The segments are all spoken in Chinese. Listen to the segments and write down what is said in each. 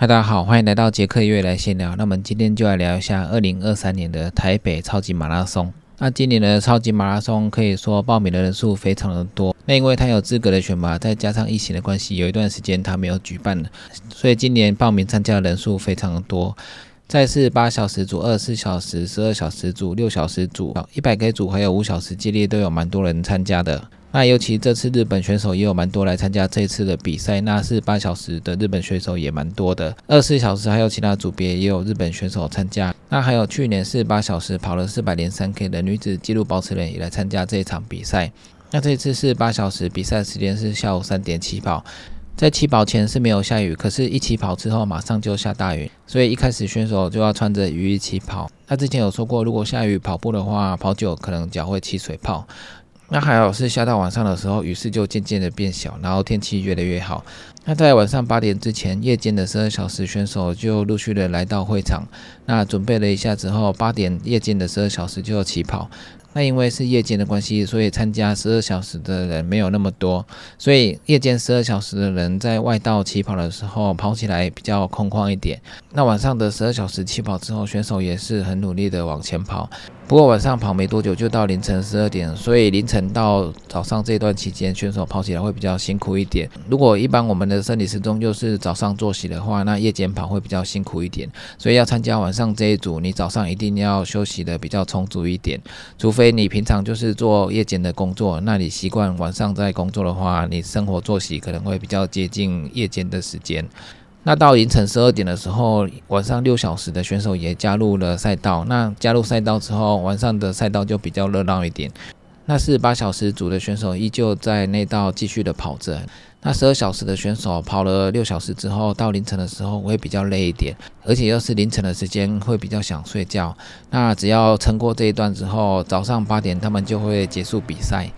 嗨，大家好，欢迎来到杰克月来闲聊。那我们今天就来聊一下二零二三年的台北超级马拉松。那今年的超级马拉松可以说报名的人数非常的多。那因为它有资格的选拔，再加上疫情的关系，有一段时间它没有举办了，所以今年报名参加的人数非常的多。再是八小时组、二十四小时、十二小时组、六小时组、一百 K 组，还有五小时接力都有蛮多人参加的。那尤其这次日本选手也有蛮多来参加这次的比赛，那是八小时的日本选手也蛮多的，二十四小时还有其他组别也有日本选手参加。那还有去年是八小时跑了四百零三 K 的女子纪录保持人也来参加这一场比赛。那这次是八小时比赛时间是下午三点起跑，在起跑前是没有下雨，可是一起跑之后马上就下大雨，所以一开始选手就要穿着雨衣起跑。他之前有说过，如果下雨跑步的话，跑久可能脚会起水泡。那还好是下到晚上的时候，雨势就渐渐的变小，然后天气越来越好。那在晚上八点之前，夜间的十二小时选手就陆续的来到会场。那准备了一下之后，八点夜间的十二小时就要起跑。那因为是夜间的关系，所以参加十二小时的人没有那么多，所以夜间十二小时的人在外道起跑的时候跑起来比较空旷一点。那晚上的十二小时起跑之后，选手也是很努力的往前跑。不过晚上跑没多久就到凌晨十二点，所以凌晨到早上这段期间，选手跑起来会比较辛苦一点。如果一般我们的生理时钟就是早上作息的话，那夜间跑会比较辛苦一点。所以要参加晚上这一组，你早上一定要休息的比较充足一点。除非你平常就是做夜间的工作，那你习惯晚上在工作的话，你生活作息可能会比较接近夜间的时间。那到凌晨十二点的时候，晚上六小时的选手也加入了赛道。那加入赛道之后，晚上的赛道就比较热闹一点。那是八小时组的选手依旧在那道继续的跑着。那十二小时的选手跑了六小时之后，到凌晨的时候会比较累一点，而且又是凌晨的时间，会比较想睡觉。那只要撑过这一段之后，早上八点他们就会结束比赛。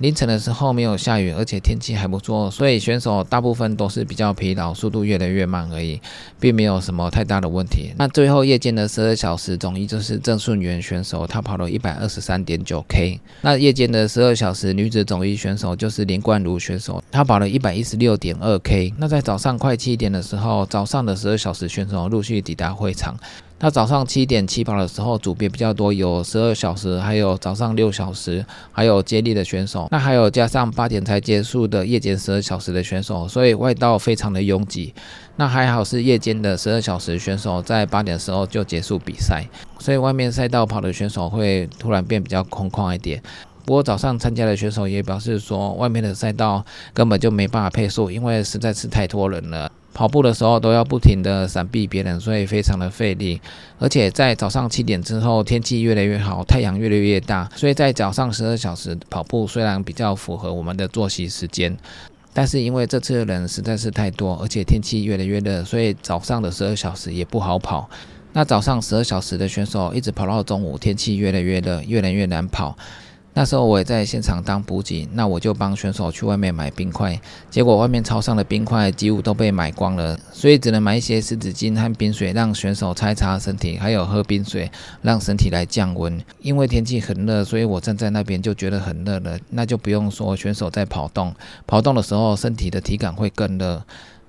凌晨的时候没有下雨，而且天气还不错，所以选手大部分都是比较疲劳，速度越来越慢而已，并没有什么太大的问题。那最后夜间的十二小时总一就是郑顺元选手，他跑了一百二十三点九 K。那夜间的十二小时女子总一选手就是林冠如选手，她跑了一百一十六点二 K。那在早上快七点的时候，早上的十二小时选手陆续抵达会场。那早上七点起跑的时候，组别比较多，有十二小时，还有早上六小时，还有接力的选手。那还有加上八点才结束的夜间十二小时的选手，所以外道非常的拥挤。那还好是夜间的十二小时选手在八点的时候就结束比赛，所以外面赛道跑的选手会突然变比较空旷一点。不过早上参加的选手也表示说，外面的赛道根本就没办法配速，因为实在是太多人了。跑步的时候都要不停的闪避别人，所以非常的费力。而且在早上七点之后，天气越来越好，太阳越来越大，所以在早上十二小时跑步虽然比较符合我们的作息时间，但是因为这次的人实在是太多，而且天气越来越热，所以早上的十二小时也不好跑。那早上十二小时的选手一直跑到中午，天气越来越热，越来越难跑。那时候我也在现场当补给，那我就帮选手去外面买冰块，结果外面超商的冰块几乎都被买光了，所以只能买一些湿纸巾和冰水，让选手擦擦身体，还有喝冰水，让身体来降温。因为天气很热，所以我站在那边就觉得很热了，那就不用说选手在跑动，跑动的时候身体的体感会更热。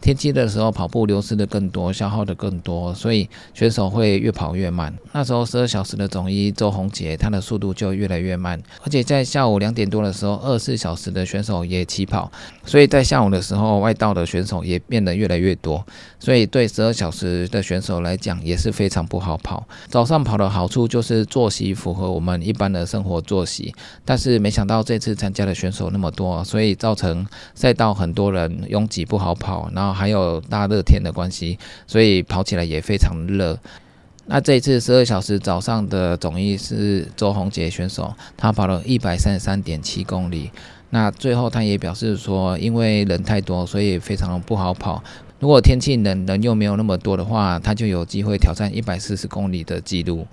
天气的时候跑步流失的更多，消耗的更多，所以选手会越跑越慢。那时候十二小时的总一周红杰，他的速度就越来越慢。而且在下午两点多的时候，二十四小时的选手也起跑，所以在下午的时候，外道的选手也变得越来越多。所以对十二小时的选手来讲也是非常不好跑。早上跑的好处就是作息符合我们一般的生活作息，但是没想到这次参加的选手那么多，所以造成赛道很多人拥挤不好跑，然后。还有大热天的关系，所以跑起来也非常热。那这一次十二小时早上的总一是周红杰选手，他跑了一百三十三点七公里。那最后他也表示说，因为人太多，所以非常不好跑。如果天气冷，人又没有那么多的话，他就有机会挑战一百四十公里的记录。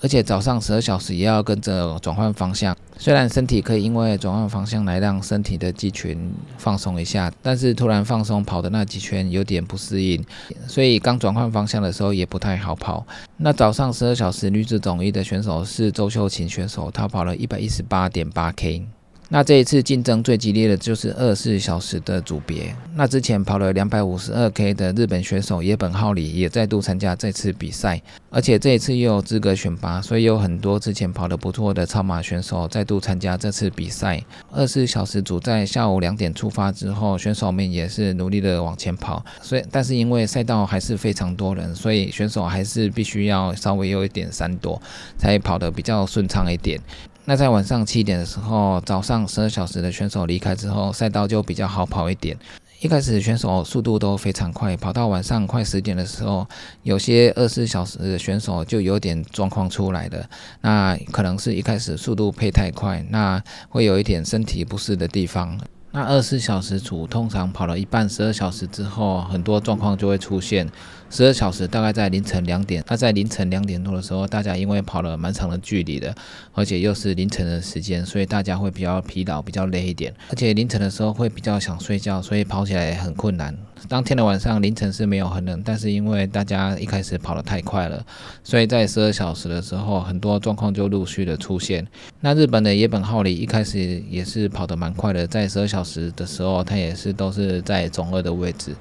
而且早上十二小时也要跟着转换方向，虽然身体可以因为转换方向来让身体的肌群放松一下，但是突然放松跑的那几圈有点不适应，所以刚转换方向的时候也不太好跑。那早上十二小时女子总一的选手是周秀琴选手，她跑了一百一十八点八 K。那这一次竞争最激烈的就是二十四小时的组别。那之前跑了两百五十二 K 的日本选手野本浩里也再度参加这次比赛，而且这一次又有资格选拔，所以有很多之前跑得不错的超马选手再度参加这次比赛。二十四小时组在下午两点出发之后，选手们也是努力的往前跑，所以但是因为赛道还是非常多人，所以选手还是必须要稍微有一点闪躲，才跑得比较顺畅一点。那在晚上七点的时候，早上十二小时的选手离开之后，赛道就比较好跑一点。一开始选手速度都非常快，跑到晚上快十点的时候，有些二十四小时的选手就有点状况出来了。那可能是一开始速度配太快，那会有一点身体不适的地方。那二十四小时组通常跑了一半，十二小时之后，很多状况就会出现。十二小时大概在凌晨两点，那在凌晨两点多的时候，大家因为跑了蛮长的距离的，而且又是凌晨的时间，所以大家会比较疲劳、比较累一点，而且凌晨的时候会比较想睡觉，所以跑起来很困难。当天的晚上凌晨是没有很冷，但是因为大家一开始跑得太快了，所以在十二小时的时候，很多状况就陆续的出现。那日本的野本浩里一开始也是跑得蛮快的，在十二小时的时候，他也是都是在总二的位置。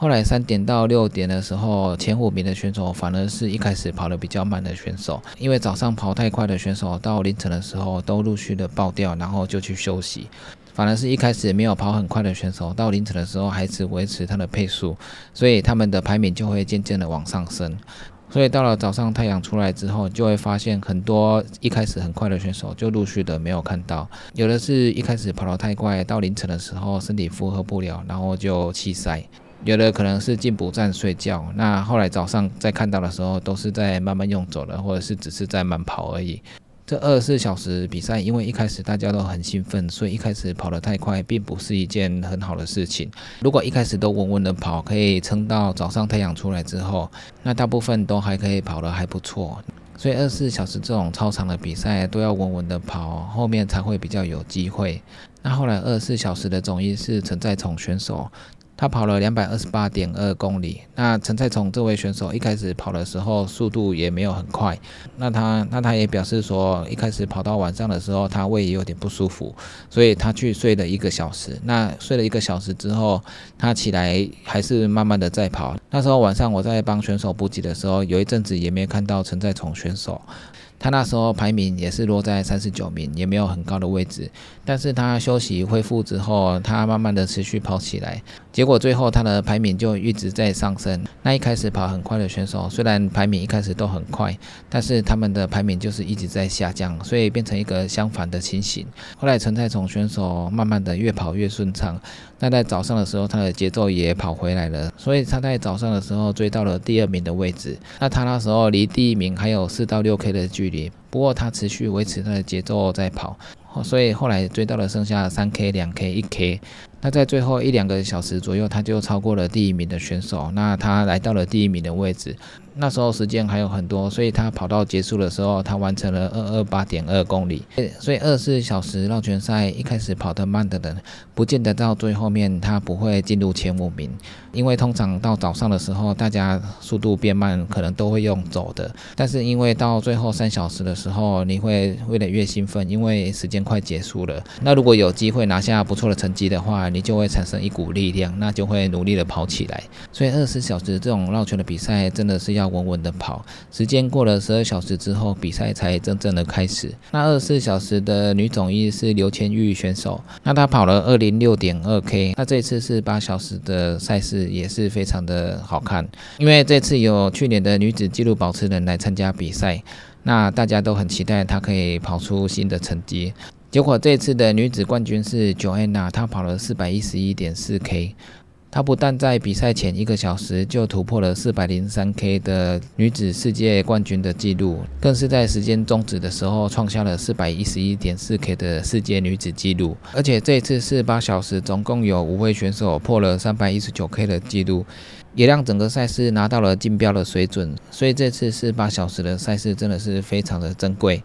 后来三点到六点的时候，前五名的选手反而是一开始跑得比较慢的选手，因为早上跑太快的选手到凌晨的时候都陆续的爆掉，然后就去休息。反而是一开始没有跑很快的选手，到凌晨的时候还是维持他的配速，所以他们的排名就会渐渐的往上升。所以到了早上太阳出来之后，就会发现很多一开始很快的选手就陆续的没有看到，有的是一开始跑得太快，到凌晨的时候身体负荷不了，然后就弃赛。有的可能是进补站睡觉，那后来早上再看到的时候，都是在慢慢用走了，或者是只是在慢跑而已。这二十四小时比赛，因为一开始大家都很兴奋，所以一开始跑得太快，并不是一件很好的事情。如果一开始都稳稳的跑，可以撑到早上太阳出来之后，那大部分都还可以跑得还不错。所以二十四小时这种超长的比赛都要稳稳的跑，后面才会比较有机会。那后来二十四小时的总一是陈在宠选手。他跑了两百二十八点二公里。那陈蔡崇这位选手一开始跑的时候速度也没有很快。那他那他也表示说，一开始跑到晚上的时候，他胃也有点不舒服，所以他去睡了一个小时。那睡了一个小时之后，他起来还是慢慢的在跑。那时候晚上我在帮选手补给的时候，有一阵子也没看到陈在崇选手。他那时候排名也是落在三十九名，也没有很高的位置。但是他休息恢复之后，他慢慢的持续跑起来，结果最后他的排名就一直在上升。那一开始跑很快的选手，虽然排名一开始都很快，但是他们的排名就是一直在下降，所以变成一个相反的情形。后来陈太崇选手慢慢的越跑越顺畅，那在早上的时候他的节奏也跑回来了，所以他在早上的时候追到了第二名的位置。那他那时候离第一名还有四到六 K 的距离。不过他持续维持他的节奏在跑，所以后来追到了剩下三 K、两 K、一 K。那在最后一两个小时左右，他就超过了第一名的选手，那他来到了第一名的位置。那时候时间还有很多，所以他跑到结束的时候，他完成了二二八点二公里。所以二十四小时绕圈赛一开始跑得慢的人，不见得到最后面他不会进入前五名，因为通常到早上的时候，大家速度变慢，可能都会用走的。但是因为到最后三小时的时候，你会为了越兴奋，因为时间快结束了。那如果有机会拿下不错的成绩的话，你就会产生一股力量，那就会努力的跑起来。所以二十四小时这种绕圈的比赛，真的是要稳稳的跑。时间过了十二小时之后，比赛才真正的开始。那二十四小时的女总一是刘千玉选手，那她跑了二零六点二 K。那这次是八小时的赛事，也是非常的好看。因为这次有去年的女子纪录保持人来参加比赛，那大家都很期待她可以跑出新的成绩。结果这次的女子冠军是 Joanna，她跑了四百一十一点四 K。她不但在比赛前一个小时就突破了四百零三 K 的女子世界冠军的纪录，更是在时间终止的时候创下了四百一十一点四 K 的世界女子纪录。而且这次四八小时总共有五位选手破了三百一十九 K 的纪录，也让整个赛事拿到了竞标的水准。所以这次四八小时的赛事真的是非常的珍贵。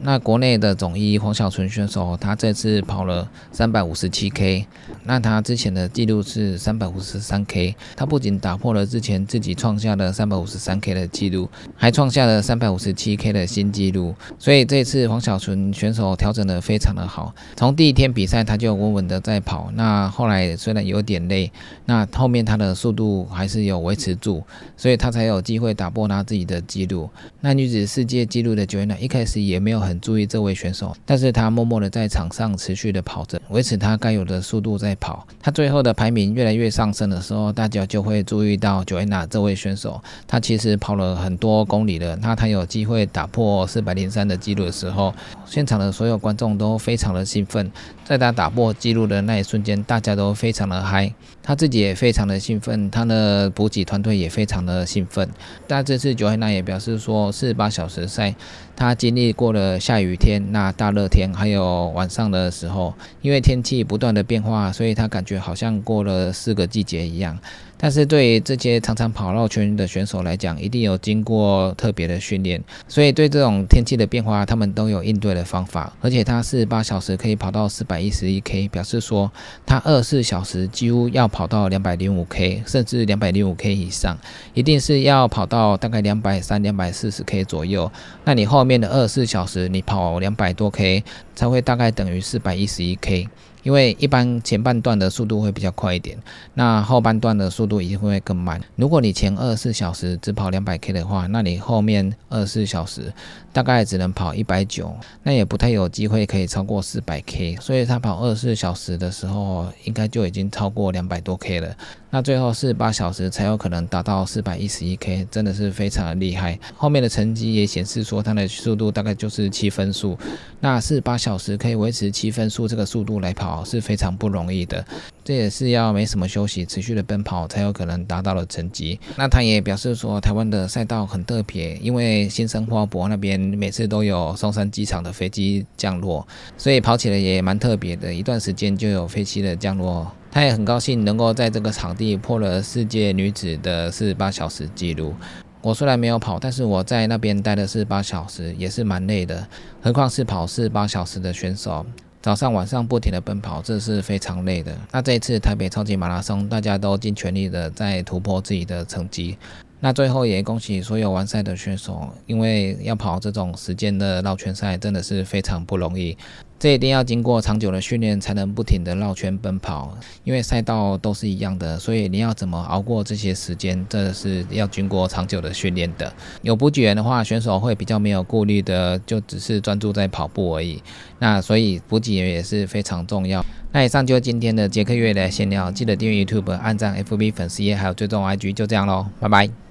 那国内的总一黄小纯选手，他这次跑了三百五十七 K，那他之前的记录是三百五十三 K，他不仅打破了之前自己创下的三百五十三 K 的记录，还创下了三百五十七 K 的新纪录。所以这次黄小纯选手调整的非常的好，从第一天比赛他就稳稳的在跑，那后来虽然有点累，那后面他的速度还是有维持住，所以他才有机会打破他自己的记录。那女子世界纪录的九 n 娜一开始也没有很。很注意这位选手，但是他默默的在场上持续的跑着，维持他该有的速度在跑。他最后的排名越来越上升的时候，大家就会注意到 Joanna 这位选手，他其实跑了很多公里了。那他有机会打破四百零三的记录的时候，现场的所有观众都非常的兴奋。在他打破记录的那一瞬间，大家都非常的嗨，他自己也非常的兴奋，他的补给团队也非常的兴奋。但这次 Joanna 也表示说，四十八小时赛。他经历过了下雨天、那大热天，还有晚上的时候，因为天气不断的变化，所以他感觉好像过了四个季节一样。但是对于这些常常跑绕圈的选手来讲，一定有经过特别的训练，所以对这种天气的变化，他们都有应对的方法。而且他四十八小时可以跑到四百一十一 K，表示说他二十四小时几乎要跑到两百零五 K，甚至两百零五 K 以上，一定是要跑到大概两百三、两百四十 K 左右。那你后面的二十四小时，你跑两百多 K，才会大概等于四百一十一 K。因为一般前半段的速度会比较快一点，那后半段的速度一定会更慢。如果你前二十四小时只跑两百 K 的话，那你后面二十四小时大概只能跑一百九，那也不太有机会可以超过四百 K。所以他跑二十四小时的时候，应该就已经超过两百多 K 了。那最后四十八小时才有可能达到四百一十一 K，真的是非常的厉害。后面的成绩也显示说，它的速度大概就是七分速。那四十八小时可以维持七分速这个速度来跑是非常不容易的，这也是要没什么休息，持续的奔跑才有可能达到的成绩。那他也表示说，台湾的赛道很特别，因为新生花博那边每次都有松山机场的飞机降落，所以跑起来也蛮特别的，一段时间就有飞机的降落。他也很高兴能够在这个场地破了世界女子的四十八小时纪录。我虽然没有跑，但是我在那边待了四十八小时，也是蛮累的。何况是跑四十八小时的选手，早上晚上不停的奔跑，这是非常累的。那这一次台北超级马拉松，大家都尽全力的在突破自己的成绩。那最后也恭喜所有完赛的选手，因为要跑这种时间的绕圈赛，真的是非常不容易。这一定要经过长久的训练，才能不停的绕圈奔跑。因为赛道都是一样的，所以你要怎么熬过这些时间，这是要经过长久的训练的。有补给员的话，选手会比较没有顾虑的，就只是专注在跑步而已。那所以补给员也是非常重要。那以上就是今天的杰克月的闲聊，记得订阅 YouTube、按赞 FB 粉丝页，还有追踪 IG，就这样喽，拜拜。